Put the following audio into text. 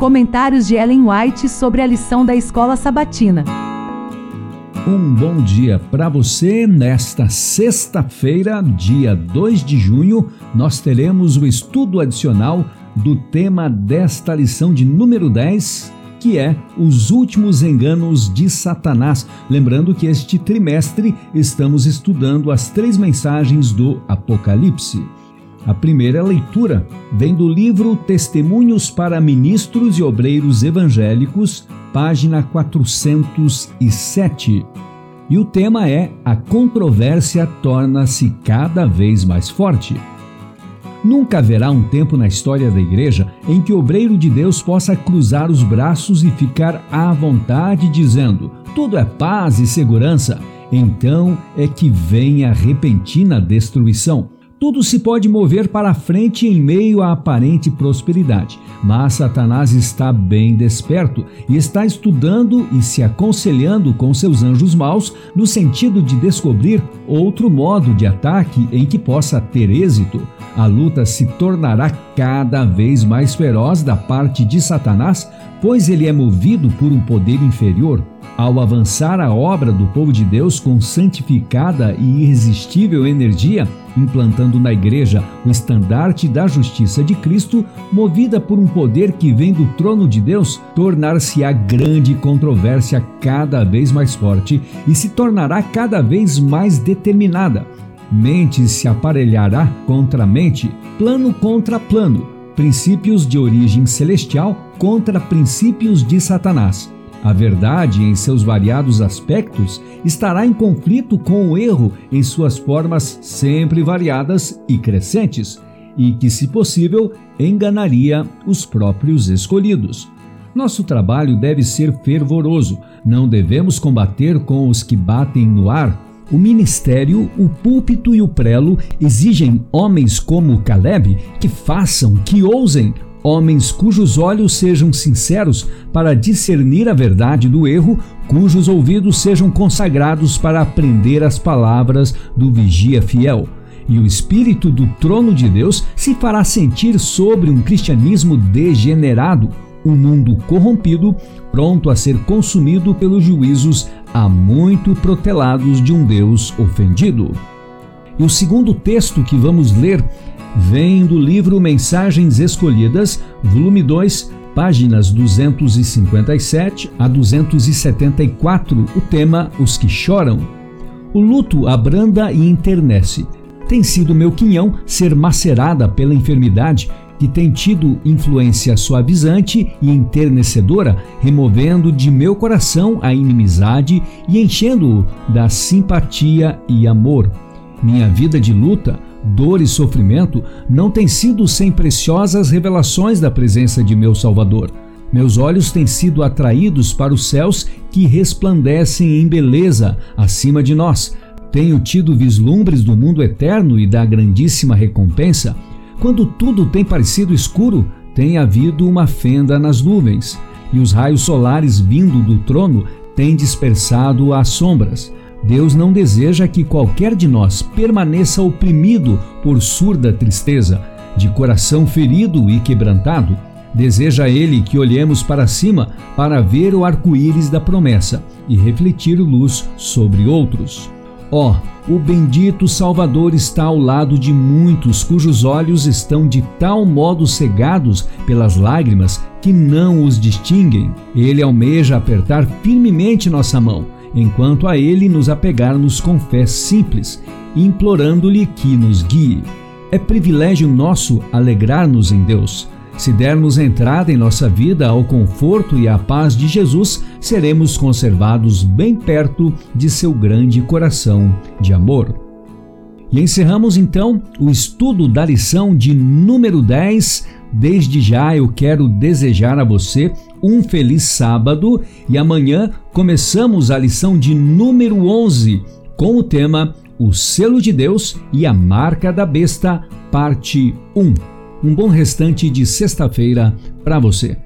Comentários de Ellen White sobre a lição da escola sabatina. Um bom dia para você. Nesta sexta-feira, dia 2 de junho, nós teremos o estudo adicional do tema desta lição de número 10, que é os últimos enganos de Satanás. Lembrando que este trimestre estamos estudando as três mensagens do Apocalipse. A primeira leitura vem do livro Testemunhos para Ministros e Obreiros Evangélicos, página 407. E o tema é A controvérsia torna-se cada vez mais forte. Nunca haverá um tempo na história da igreja em que o obreiro de Deus possa cruzar os braços e ficar à vontade dizendo: tudo é paz e segurança. Então é que vem a repentina destruição tudo se pode mover para frente em meio à aparente prosperidade, mas Satanás está bem desperto e está estudando e se aconselhando com seus anjos maus no sentido de descobrir outro modo de ataque em que possa ter êxito. A luta se tornará cada vez mais feroz da parte de Satanás, pois ele é movido por um poder inferior ao avançar a obra do povo de Deus com santificada e irresistível energia, implantando na igreja o estandarte da justiça de Cristo, movida por um poder que vem do trono de Deus, tornar-se a grande controvérsia cada vez mais forte e se tornará cada vez mais determinada. Mente se aparelhará contra mente, plano contra plano, princípios de origem celestial contra princípios de Satanás. A verdade, em seus variados aspectos, estará em conflito com o erro em suas formas sempre variadas e crescentes, e que, se possível, enganaria os próprios escolhidos. Nosso trabalho deve ser fervoroso, não devemos combater com os que batem no ar. O ministério, o púlpito e o prelo exigem homens como Caleb que façam, que ousem, homens cujos olhos sejam sinceros para discernir a verdade do erro, cujos ouvidos sejam consagrados para aprender as palavras do vigia fiel. E o espírito do trono de Deus se fará sentir sobre um cristianismo degenerado, um mundo corrompido, pronto a ser consumido pelos juízos há muito protelados de um Deus ofendido. E o segundo texto que vamos ler vem do livro Mensagens Escolhidas, volume 2, páginas 257 a 274, o tema Os que choram. O luto abranda e internece. Tem sido meu quinhão ser macerada pela enfermidade que tem tido influência suavizante e enternecedora, removendo de meu coração a inimizade e enchendo-o da simpatia e amor. Minha vida de luta dor e sofrimento não tem sido sem preciosas revelações da presença de meu Salvador. Meus olhos têm sido atraídos para os céus que resplandecem em beleza acima de nós. Tenho tido vislumbres do mundo eterno e da grandíssima recompensa. Quando tudo tem parecido escuro, tem havido uma fenda nas nuvens, e os raios solares vindo do trono têm dispersado as sombras. Deus não deseja que qualquer de nós permaneça oprimido por surda tristeza, de coração ferido e quebrantado. Deseja Ele que olhemos para cima para ver o arco-íris da promessa e refletir luz sobre outros. Ó, oh, o bendito Salvador está ao lado de muitos cujos olhos estão de tal modo cegados pelas lágrimas que não os distinguem. Ele almeja apertar firmemente nossa mão enquanto a Ele nos apegarmos com fé simples, implorando-lhe que nos guie. É privilégio nosso alegrar-nos em Deus. Se dermos entrada em nossa vida ao conforto e à paz de Jesus, seremos conservados bem perto de seu grande coração de amor. E encerramos então o estudo da lição de número 10 Desde já eu quero desejar a você um feliz sábado e amanhã começamos a lição de número 11 com o tema O selo de Deus e a marca da besta, parte 1. Um bom restante de sexta-feira para você.